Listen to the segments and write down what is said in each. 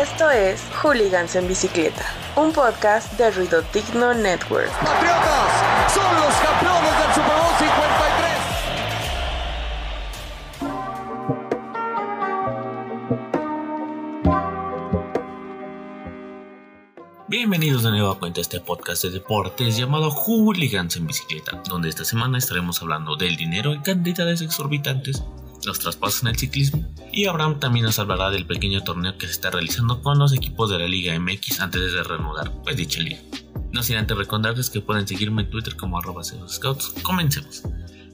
Esto es Hooligans en Bicicleta, un podcast de Ruido Digno Network. Patriotas son los campeones del Super Bowl 53. Bienvenidos de nuevo a cuenta este podcast de deportes llamado Hooligans en Bicicleta, donde esta semana estaremos hablando del dinero en cantidades exorbitantes, los traspasos en el ciclismo y Abraham también nos hablará del pequeño torneo que se está realizando con los equipos de la Liga MX antes de reanudar pues dicha liga. No sin antes recordarles que pueden seguirme en Twitter como arroba scouts. Comencemos.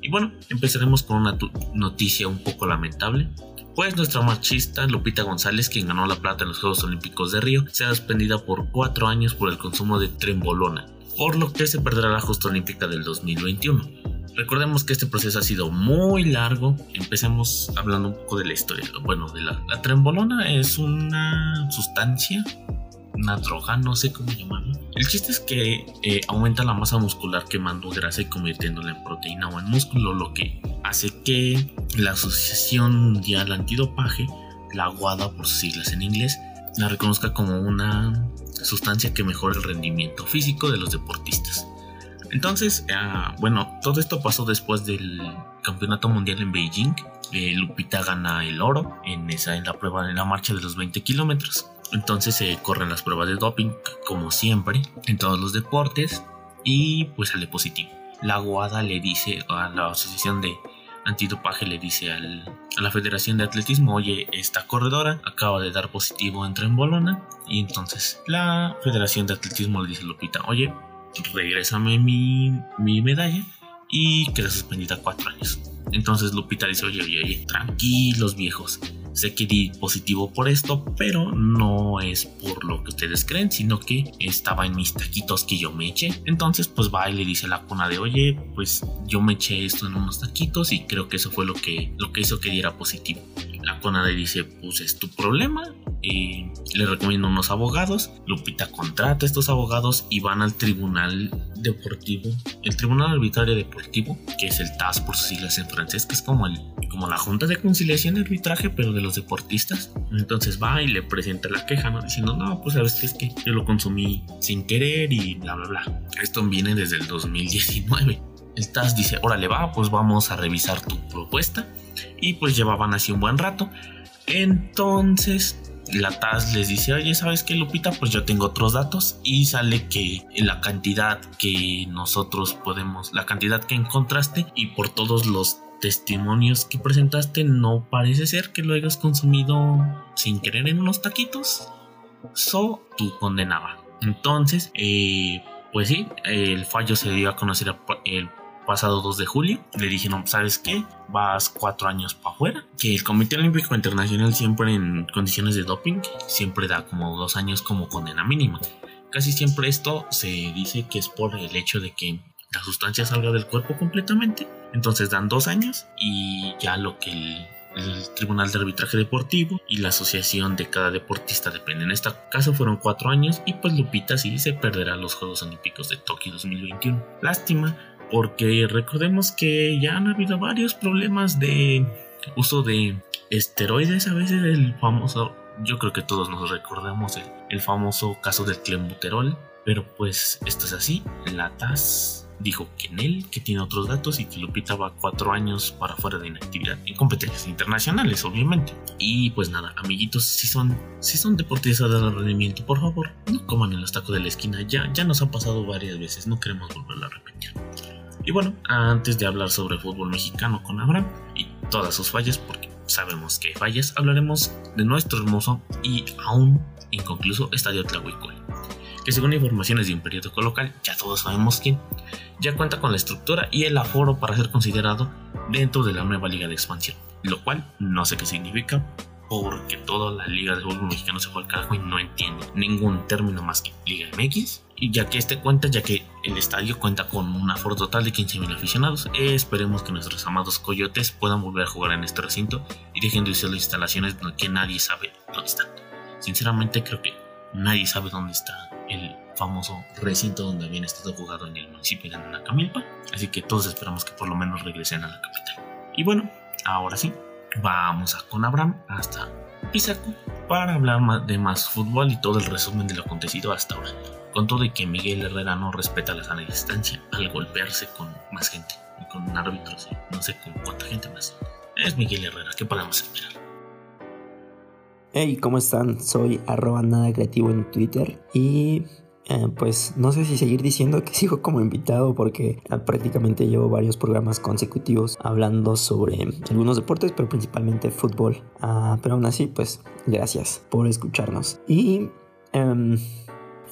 Y bueno, empezaremos con una noticia un poco lamentable pues nuestra machista Lupita González, quien ganó la plata en los Juegos Olímpicos de Río, será suspendida por cuatro años por el consumo de trembolona, por lo que se perderá la justa olímpica del 2021. Recordemos que este proceso ha sido muy largo. Empecemos hablando un poco de la historia. Bueno, la, trembolona es una sustancia una droga, no sé cómo llamarlo. El chiste es que eh, aumenta la masa muscular quemando grasa y convirtiéndola en proteína o en músculo, lo que hace que la Asociación Mundial Antidopaje, la WADA por sus siglas en inglés, la reconozca como una sustancia que mejora el rendimiento físico de los deportistas. Entonces, ah, bueno, todo esto pasó después del Campeonato Mundial en Beijing. Eh, Lupita gana el oro en, esa, en la prueba, en la marcha de los 20 kilómetros. Entonces se corren las pruebas de doping, como siempre, en todos los deportes, y pues sale positivo. La guada le dice a la asociación de antidopaje, le dice a la Federación de Atletismo, oye, esta corredora acaba de dar positivo en trembolona, y entonces la Federación de Atletismo le dice a Lupita, oye, regrésame mi, mi medalla y queda suspendida cuatro años. Entonces Lupita dice, oye, oye, oye, tranquilos viejos, sé que di positivo por esto, pero no es por lo que ustedes creen, sino que estaba en mis taquitos que yo me eché. Entonces, pues va y le dice a la cuna de, oye, pues yo me eché esto en unos taquitos y creo que eso fue lo que, lo que hizo que diera positivo. La cuna le dice, pues es tu problema, y le recomiendo unos abogados. Lupita contrata a estos abogados y van al tribunal deportivo, el tribunal arbitrario deportivo, que es el TAS por sus siglas en francés, que es como, el, como la junta de conciliación y arbitraje, pero de los deportistas. Entonces va y le presenta la queja, ¿no? Diciendo, no, pues sabes que es que yo lo consumí sin querer y bla, bla, bla. Esto viene desde el 2019. El TAS dice, órale va, pues vamos a revisar tu propuesta. Y pues llevaban así un buen rato. Entonces la TAS les dice, oye, ¿sabes qué, Lupita? Pues yo tengo otros datos y sale que la cantidad que nosotros podemos, la cantidad que encontraste y por todos los testimonios que presentaste, no parece ser que lo hayas consumido sin querer en unos taquitos. So, tú condenaba. Entonces, eh, pues sí, el fallo se dio a conocer el pasado 2 de julio. Le dijeron, ¿sabes qué? Vas cuatro años para afuera. Que el Comité Olímpico Internacional siempre en condiciones de doping, siempre da como dos años como condena mínima. Casi siempre esto se dice que es por el hecho de que la sustancia salga del cuerpo completamente. Entonces dan dos años y ya lo que el, Tribunal de Arbitraje Deportivo y la asociación de cada deportista dependen. En este caso fueron cuatro años y pues Lupita sí se perderá los Juegos Olímpicos de Tokio 2021. Lástima porque recordemos que ya han habido varios problemas de uso de esteroides, a veces el famoso, yo creo que todos nos recordamos el, famoso caso del clenbuterol, pero pues esto es así, la TAS dijo que en él, que tiene otros datos y que Lupita va cuatro años para fuera de inactividad en competencias internacionales, obviamente. Y pues nada, amiguitos, si son, si son deportistas de rendimiento, por favor, no coman en los tacos de la esquina, ya, ya nos ha pasado varias veces, no queremos volverlo a repetir. Y bueno, antes de hablar sobre fútbol mexicano con Abraham y todas sus fallas, porque sabemos que hay fallas, hablaremos de nuestro hermoso y aún inconcluso Estadio Tlahuicol, que según informaciones de un periódico local, ya todos sabemos que ya cuenta con la estructura y el aforo para ser considerado dentro de la nueva liga de expansión, lo cual no sé qué significa, porque toda la liga de fútbol mexicano se fue al carajo y no entiende ningún término más que Liga MX. Ya que este cuenta, ya que el estadio cuenta con un aforo total de 15.000 aficionados, esperemos que nuestros amados coyotes puedan volver a jugar en este recinto y dejen de usar las instalaciones que nadie sabe dónde están. Sinceramente creo que nadie sabe dónde está el famoso recinto donde habían estado jugando en el municipio de Anacamilpa. Así que todos esperamos que por lo menos regresen a la capital. Y bueno, ahora sí, vamos a con Abraham hasta Pisaco para hablar de más fútbol y todo el resumen de lo acontecido hasta ahora. Con todo de que Miguel Herrera no respeta la sana distancia al golpearse con más gente y con árbitros y no sé con cuánta gente más. Es Miguel Herrera, ¿qué podemos esperar? Hey, ¿cómo están? Soy arroba nada creativo en Twitter y eh, pues no sé si seguir diciendo que sigo como invitado porque prácticamente llevo varios programas consecutivos hablando sobre algunos deportes, pero principalmente fútbol. Ah, pero aún así, pues gracias por escucharnos. Y em,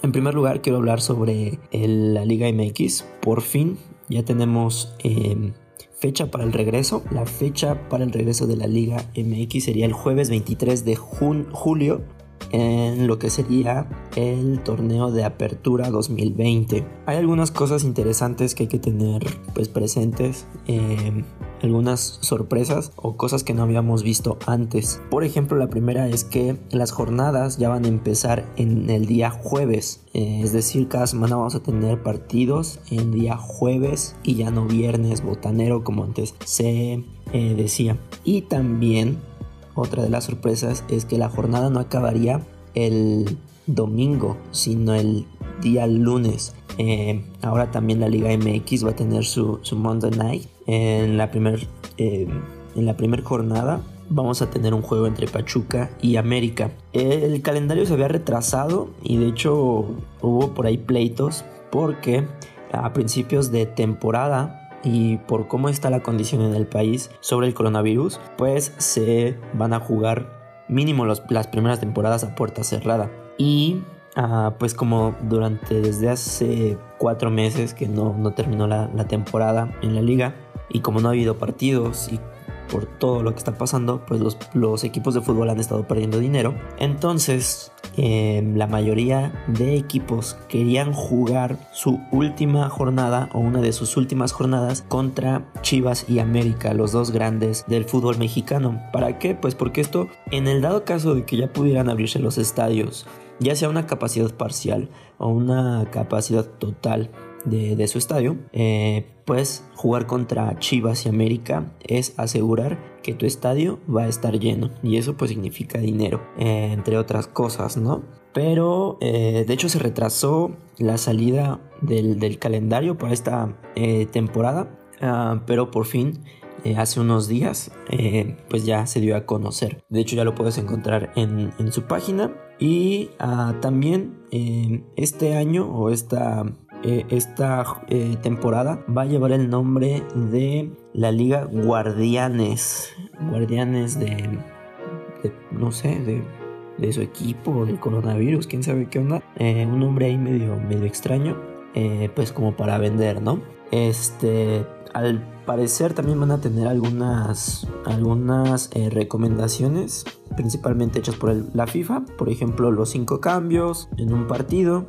en primer lugar quiero hablar sobre la Liga MX. Por fin ya tenemos em, fecha para el regreso. La fecha para el regreso de la Liga MX sería el jueves 23 de julio en lo que sería el torneo de apertura 2020. Hay algunas cosas interesantes que hay que tener pues presentes, eh, algunas sorpresas o cosas que no habíamos visto antes. Por ejemplo, la primera es que las jornadas ya van a empezar en el día jueves, eh, es decir, cada semana vamos a tener partidos en día jueves y ya no viernes botanero como antes se eh, decía. Y también otra de las sorpresas es que la jornada no acabaría el domingo, sino el día lunes. Eh, ahora también la Liga MX va a tener su, Monday Night. En la primera eh, primera jornada vamos a tener un juego entre Pachuca y América. El calendario se había retrasado y de hecho hubo por ahí pleitos porque a principios de temporada y por cómo está la condición en el país sobre el coronavirus, pues se van a jugar mínimo las primeras temporadas a puerta cerrada. Y ah, pues como durante desde hace cuatro meses que no, no terminó la, la temporada en la liga y como no ha habido partidos y por todo lo que está pasando, pues los, equipos de fútbol han estado perdiendo dinero. Entonces, em, la mayoría de equipos querían jugar su última jornada o una de sus últimas jornadas contra Chivas y América, los dos grandes del fútbol mexicano. ¿Para qué? Pues porque esto, en el dado caso de que ya pudieran abrirse los estadios, ya sea una capacidad parcial o una capacidad total de, su estadio, eh, pues jugar contra Chivas y América es asegurar que tu estadio va a estar lleno y eso pues significa dinero, eh, entre otras cosas, ¿no? Pero eh, de hecho se retrasó la salida del, calendario para esta temporada, ah, pero por fin hace unos días pues ya se dio a conocer. De hecho ya lo puedes encontrar en, su página y ah, también este año o esta eh, esta eh, temporada va a llevar el nombre de la Liga Guardianes. Guardianes de, no sé, de, de, su equipo, del coronavirus, quién sabe qué onda. Eh, un nombre ahí medio, medio extraño, pues como para vender, ¿no? Este, al parecer también van a tener algunas, algunas recomendaciones, principalmente hechas por la FIFA, por ejemplo los cinco cambios en un partido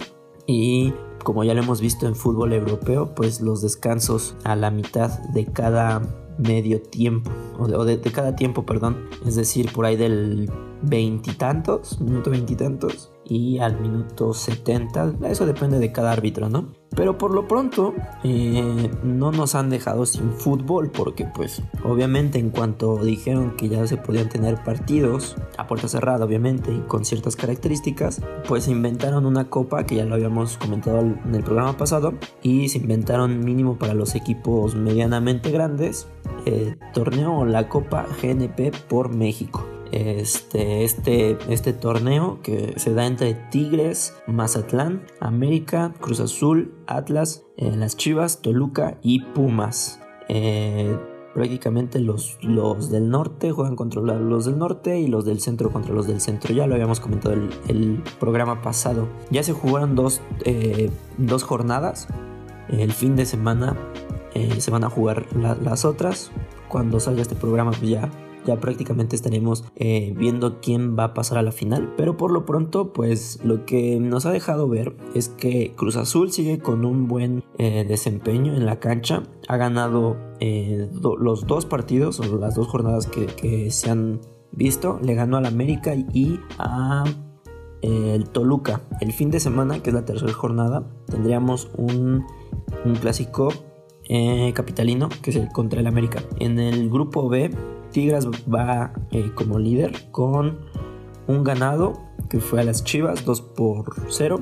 y como ya lo hemos visto en fútbol europeo, pues los descansos a la mitad de cada medio tiempo, o de, cada tiempo, perdón, es decir, por ahí del veintitantos, minuto veintitantos, y al minuto 70. Eso depende de cada árbitro, ¿no? Pero por lo pronto eh, no nos han dejado sin fútbol porque pues obviamente en cuanto dijeron que ya se podían tener partidos a puerta cerrada obviamente y con ciertas características pues inventaron una copa que ya lo habíamos comentado en el programa pasado y se inventaron mínimo para los equipos medianamente grandes eh, torneo la copa GNP por México este, este, este torneo que se da entre Tigres, Mazatlán, América, Cruz Azul, Atlas, eh, las Chivas, Toluca y Pumas. Eh, prácticamente los, los del norte juegan contra los del norte y los del centro contra los del centro. Ya lo habíamos comentado el, el programa pasado. Ya se jugaron dos, eh, dos jornadas. El fin de semana se van a jugar las otras. Cuando salga este programa pues ya ya prácticamente estaremos eh, viendo quién va a pasar a la final. Pero por lo pronto, pues lo que nos ha dejado ver es que Cruz Azul sigue con un buen eh, desempeño en la cancha. Ha ganado eh, los dos partidos o las dos jornadas que, se han visto. Le ganó al América y a el Toluca. El fin de semana, que es la tercera jornada, tendríamos un, un clásico capitalino que es el contra el América. En el grupo B Tigres va eh, como líder con un ganado que fue a las Chivas 2 por 0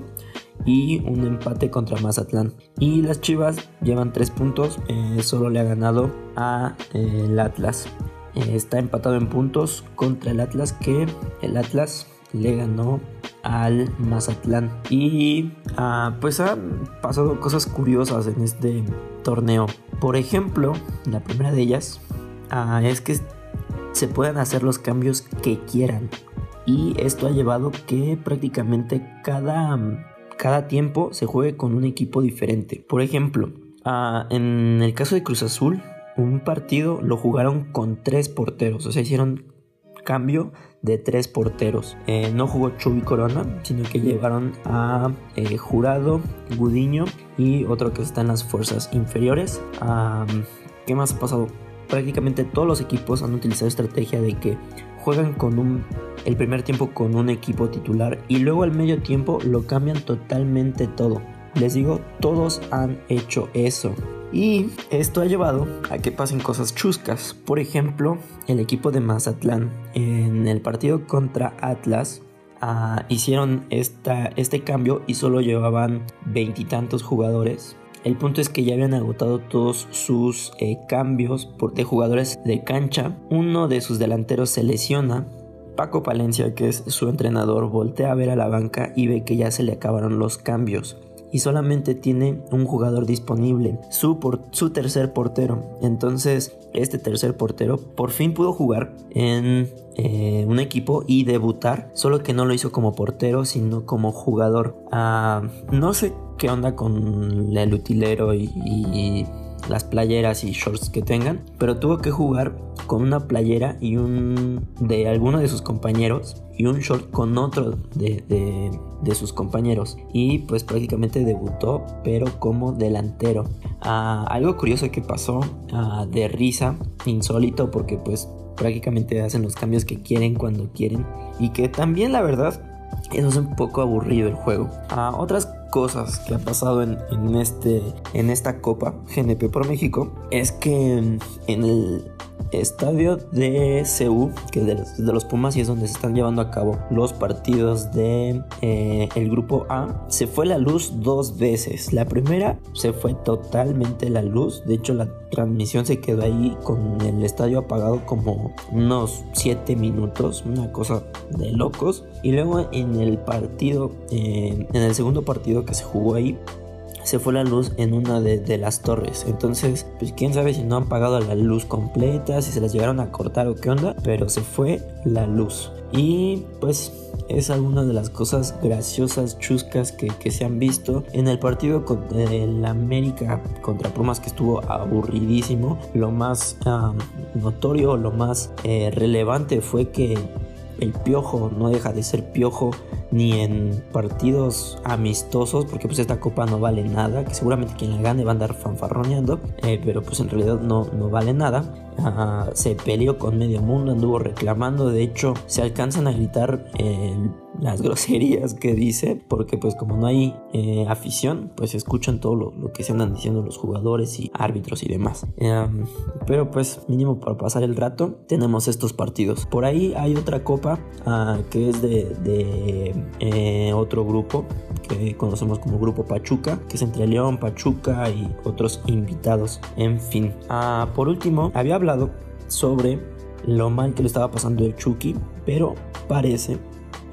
y un empate contra Mazatlán. Y las Chivas llevan 3 puntos, eh, solo le ha ganado a eh, Atlas. Está empatado en puntos contra el Atlas que el Atlas le ganó al Mazatlán. Y ah, pues han pasado cosas curiosas en este torneo. Por ejemplo, la primera de ellas ah, es que se pueden hacer los cambios que quieran. Y esto ha llevado que prácticamente cada, cada tiempo se juegue con un equipo diferente. Por ejemplo, ah, en el caso de Cruz Azul, un partido lo jugaron con tres porteros. O sea, hicieron cambio de tres porteros. Eh, no jugó Chubi Corona, sino que llevaron a eh, Jurado, Gudiño y otro que está en las fuerzas inferiores. ¿Qué más ha pasado? Prácticamente todos los equipos han utilizado estrategia de que juegan con un el primer tiempo con un equipo titular y luego al medio tiempo lo cambian totalmente todo. Les digo, todos han hecho eso. Y esto ha llevado a que pasen cosas chuscas. Por ejemplo, el equipo de Mazatlán en el partido contra Atlas ah, hicieron esta, este cambio y solo llevaban veintitantos jugadores. El punto es que ya habían agotado todos sus eh, cambios por, de jugadores de cancha. Uno de sus delanteros se lesiona. Paco Palencia, que es su entrenador, voltea a ver a la banca y ve que ya se le acabaron los cambios y solamente tiene un jugador disponible, su, su tercer portero. Entonces, este tercer portero por fin pudo jugar en eh, un equipo y debutar, solo que no lo hizo como portero, sino como jugador. Ah, no sé qué onda con el utilero y las playeras y shorts que tengan, pero tuvo que jugar con una playera y un de alguno de sus compañeros y un short con otro de, sus compañeros y pues prácticamente debutó pero como delantero. Ah, algo curioso que pasó ah, de risa, insólito porque pues prácticamente hacen los cambios que quieren cuando quieren y que también la verdad eso es un poco aburrido el juego. Ah, otras cosas que ha pasado en, este, en esta Copa GNP Pro México es que en el estadio de CU, que los, de los Pumas y es donde se están llevando a cabo los partidos de eh, el grupo A, se fue la luz dos veces. La primera se fue totalmente la luz, de hecho la transmisión se quedó ahí con el estadio apagado como unos 7 minutos, una cosa de locos. Y luego en el partido, eh, en el segundo partido que se jugó ahí, se fue la luz en una de, las torres. Entonces, pues quién sabe si no han pagado la luz completa, si se las llegaron a cortar o qué onda, pero se fue la luz. Y pues es alguna de las cosas graciosas, chuscas que, se han visto en el partido con el América contra Pumas que estuvo aburridísimo. Lo más notorio, lo más eh, relevante fue que el piojo no deja de ser piojo ni en partidos amistosos, porque pues esta copa no vale nada, que seguramente quien la gane va a andar fanfarroneando, eh, pero pues en realidad no, no vale nada. Se peleó con medio mundo, anduvo reclamando, de hecho se alcanzan a gritar eh, las groserías que dice, porque pues como no hay eh, afición, pues escuchan todo lo, que se andan diciendo los jugadores y árbitros y demás. Em, pero pues mínimo para pasar el rato tenemos estos partidos. Por ahí hay otra copa ah, que es de, eh, otro grupo que conocemos como Grupo Pachuca, que es entre León, Pachuca y otros invitados. En fin, ah, por último, había hablado sobre lo mal que le estaba pasando el Chucky, pero parece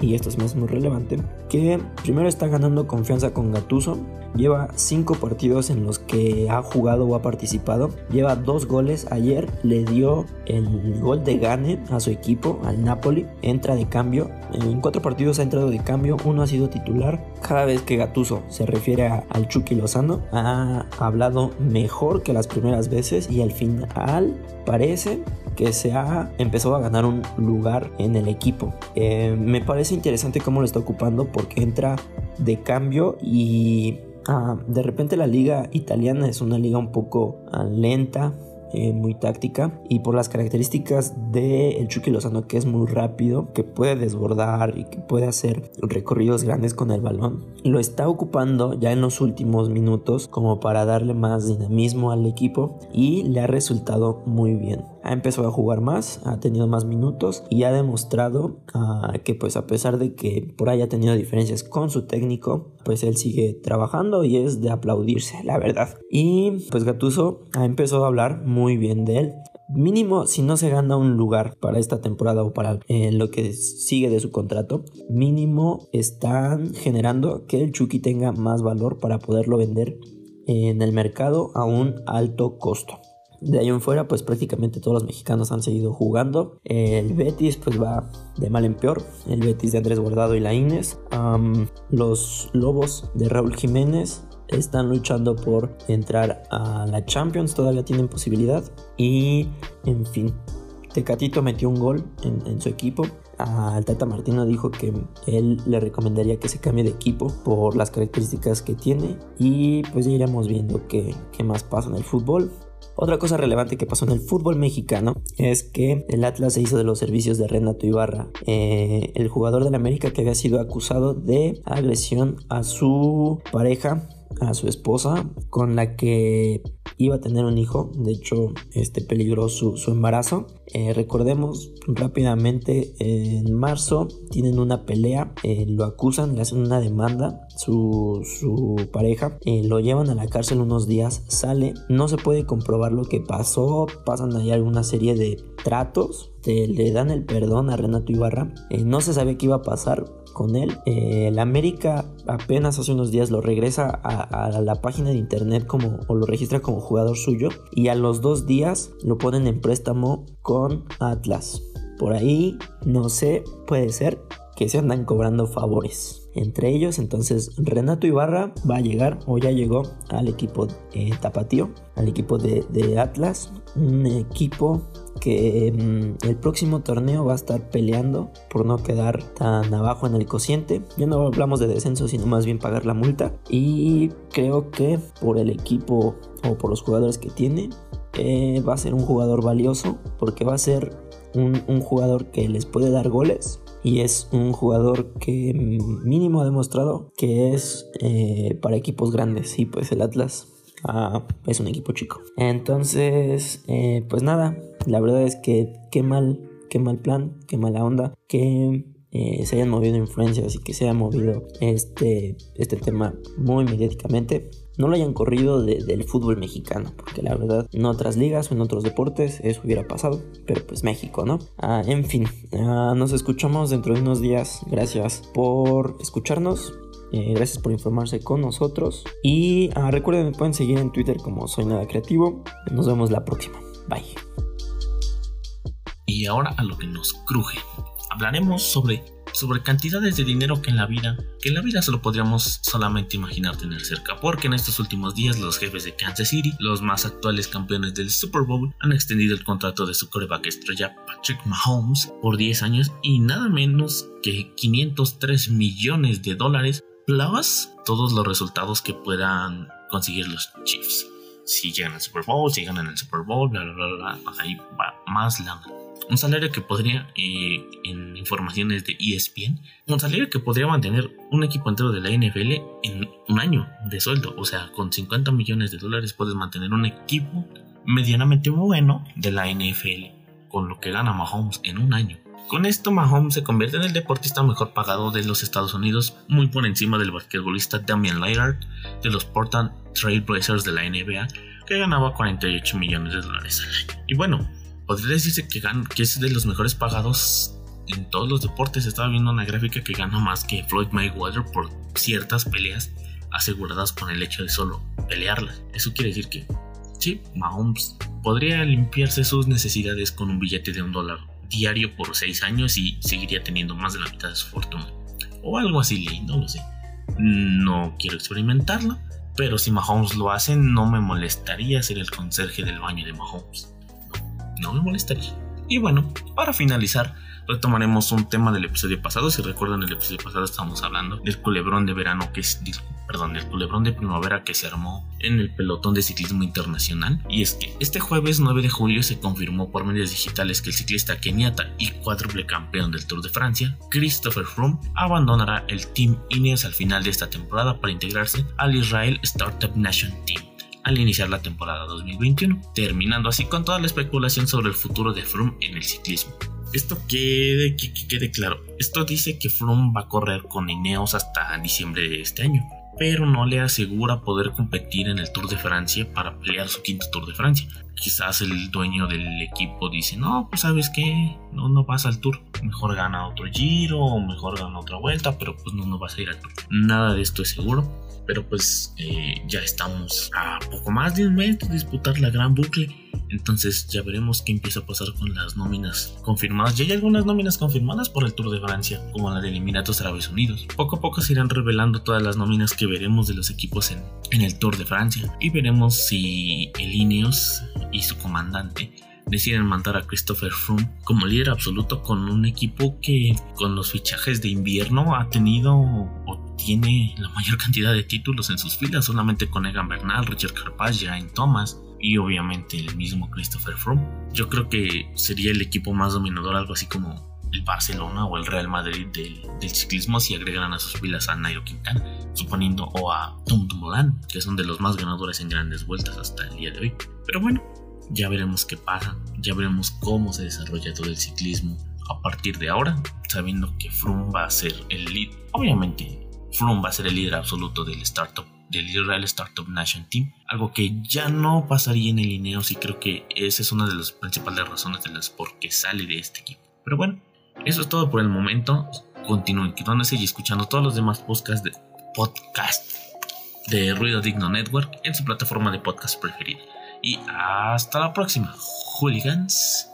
y esto es más muy relevante, que primero está ganando confianza con Gatuso, lleva 5 partidos en los que ha jugado o ha participado, lleva 2 goles, ayer le dio el gol de gane a su equipo, al Napoli, entra de cambio, en 4 partidos ha entrado de cambio, uno ha sido titular, cada vez que Gatuso se refiere al Chucky Lozano, ha hablado mejor que las primeras veces y al final parece que se ha empezado a ganar un lugar en el equipo. Eh, me parece interesante cómo lo está ocupando porque entra de cambio y ah, de repente la liga italiana es una liga un poco ah, lenta, eh, muy táctica y por las características de el Chucky Lozano que es muy rápido, que puede desbordar y que puede hacer recorridos grandes con el balón, lo está ocupando ya en los últimos minutos como para darle más dinamismo al equipo y le ha resultado muy bien. Ha empezado a jugar más, ha tenido más minutos y ha demostrado ah, que pues a pesar de que por ahí ha tenido diferencias con su técnico, pues él sigue trabajando y es de aplaudirse, la verdad. Y pues Gatuso ha empezado a hablar muy bien de él. Mínimo, si no se gana un lugar para esta temporada o para eh, lo que sigue de su contrato, mínimo están generando que el Chucky tenga más valor para poderlo vender en el mercado a un alto costo. De ahí en fuera, pues prácticamente todos los mexicanos han seguido jugando. El Betis, pues va de mal en peor. El Betis de Andrés Guardado y la Inés. los Lobos de Raúl Jiménez están luchando por entrar a la Champions, todavía tienen posibilidad. Y, en fin, Tecatito metió un gol en, su equipo. Al Tata Martino dijo que él le recomendaría que se cambie de equipo por las características que tiene. Y pues ya iremos viendo qué, qué más pasa en el fútbol. Otra cosa relevante que pasó en el fútbol mexicano es que el Atlas se hizo de los servicios de Renato Ibarra, eh, el jugador del América que había sido acusado de agresión a su pareja a su esposa con la que iba a tener un hijo. De hecho, este peligró su, embarazo. Eh, recordemos rápidamente, en marzo tienen una pelea, eh, lo acusan, le hacen una demanda, su, pareja, eh, lo llevan a la cárcel unos días, sale, no se puede comprobar lo que pasó, pasan ahí alguna serie de tratos, le dan el perdón a Renato Ibarra, no se sabía qué iba a pasar, con él. Eh, el América apenas hace unos días lo regresa a, la página de internet como o lo registra como jugador suyo y a los dos días lo ponen en préstamo con Atlas. Por ahí, no sé, puede ser que se andan cobrando favores entre ellos. Entonces Renato Ibarra va a llegar o ya llegó al equipo eh, Tapatío, al equipo de, de, Atlas, un equipo que mm, el próximo torneo va a estar peleando por no quedar tan abajo en el cociente. Ya no hablamos de descenso, sino más bien pagar la multa. Y creo que por el equipo o por los jugadores que tiene, eh, va a ser un jugador valioso porque va a ser un, jugador que les puede dar goles y es un jugador que mínimo ha demostrado que es eh, para equipos grandes y pues el Atlas ah, es un equipo chico entonces eh, pues nada la verdad es que qué mal, qué mal plan, qué mala onda, que eh, se hayan movido influencias y que se haya movido este, este tema muy mediáticamente. No lo hayan corrido del fútbol mexicano, porque la verdad en otras ligas o en otros deportes eso hubiera pasado, pero pues México, ¿no? Ah, en fin, ah, nos escuchamos dentro de unos días. Gracias por escucharnos. Eh, gracias por informarse con nosotros. Y ah, recuerden, me pueden seguir en Twitter como Soy Nada Creativo. Nos vemos la próxima. Bye. Y ahora a lo que nos cruje. Hablaremos sobre, sobre cantidades de dinero que en la vida, que en la vida solo podríamos solamente imaginar tener cerca, porque en estos últimos días los jefes de Kansas City, los más actuales campeones del Super Bowl, han extendido el contrato de su coreback estrella Patrick Mahomes por 10 años y nada menos que 503 millones de dólares, plus todos los resultados que puedan conseguir los Chiefs si llegan al Super Bowl, si ganan el Super Bowl, bla, bla, bla, bla, ahí va más lana un salario que podría, eh, en informaciones de ESPN, un salario que podría mantener un equipo entero de la NFL en un año de sueldo. O sea, con 50 millones de dólares puedes mantener un equipo medianamente bueno de la NFL, con lo que gana Mahomes en un año. Con esto, Mahomes se convierte en el deportista mejor pagado de los Estados Unidos, muy por encima del basquetbolista Damian Lillard de los Portland Trail Blazers de la NBA, que ganaba 48 millones de dólares al año. Y bueno, podría decirse que, que es de los mejores pagados en todos los deportes. Estaba viendo una gráfica que gana más que Floyd Mayweather por ciertas peleas aseguradas con el hecho de solo pelearlas. Eso quiere decir que, sí, Mahomes podría limpiarse sus necesidades con un billete de un dólar diario por seis años y seguiría teniendo más de la mitad de su fortuna. O algo así, no lo sé. No quiero experimentarlo, pero si Mahomes lo hace, no me molestaría ser el conserje del baño de Mahomes no me molestaría. Y bueno, para finalizar, retomaremos un tema del episodio pasado. Si recuerdan, el episodio pasado estábamos hablando del culebrón de verano que es, perdón, del culebrón de primavera que se armó en el pelotón de ciclismo internacional. Y es que este jueves 9 de julio se confirmó por medios digitales que el ciclista keniata y cuádruple campeón del Tour de Francia, Christopher Froome, abandonará el Team Ineos al final de esta temporada para integrarse al Israel Startup Nation Team al iniciar la temporada 2021, terminando así con toda la especulación sobre el futuro de Froome en el ciclismo. Esto quede, que, quede claro, esto dice que Froome va a correr con Ineos hasta diciembre de este año, pero no le asegura poder competir en el Tour de Francia para pelear su quinto Tour de Francia. Quizás el dueño del equipo dice, no, pues sabes qué, no, no vas al Tour, mejor gana otro Giro o mejor gana otra vuelta, pero pues no, no vas a ir al Tour. Nada de esto es seguro, pero pues eh, ya estamos a poco más de un mes de disputar la gran bucle entonces ya veremos qué empieza a pasar con las nóminas confirmadas. Ya hay algunas nóminas confirmadas por el Tour de Francia, como la de Emiratos Árabes Unidos. Poco a poco se irán revelando todas las nóminas que veremos de los equipos en, en el Tour de Francia. Y veremos si el Ineos y su comandante deciden mandar a Christopher Froome como líder absoluto con un equipo que con los fichajes de invierno ha tenido o tiene la mayor cantidad de títulos en sus filas, solamente con Egan Bernal, Richard Carpaz, Jain Thomas, y obviamente el mismo Christopher Froome. Yo creo que sería el equipo más dominador, algo así como el Barcelona o el Real Madrid del, ciclismo si agregan a sus filas a Nairo Quintana, suponiendo o a Tom Dumoulin, que son de los más ganadores en grandes vueltas hasta el día de hoy. Pero bueno, ya veremos qué pasa, ya veremos cómo se desarrolla todo el ciclismo a partir de ahora, sabiendo que Froome va a ser el líder. Obviamente, Froome va a ser el líder absoluto del startup del Israel Startup Nation Team, algo que ya no pasaría en el Ineos y creo que esa es una de las principales razones de las por qué sale de este equipo. Pero bueno, eso es todo por el momento. Continúen quedándose y escuchando todos los demás podcasts de, podcast de Ruido Digno Network en su plataforma de podcast preferida. Y hasta la próxima, hooligans.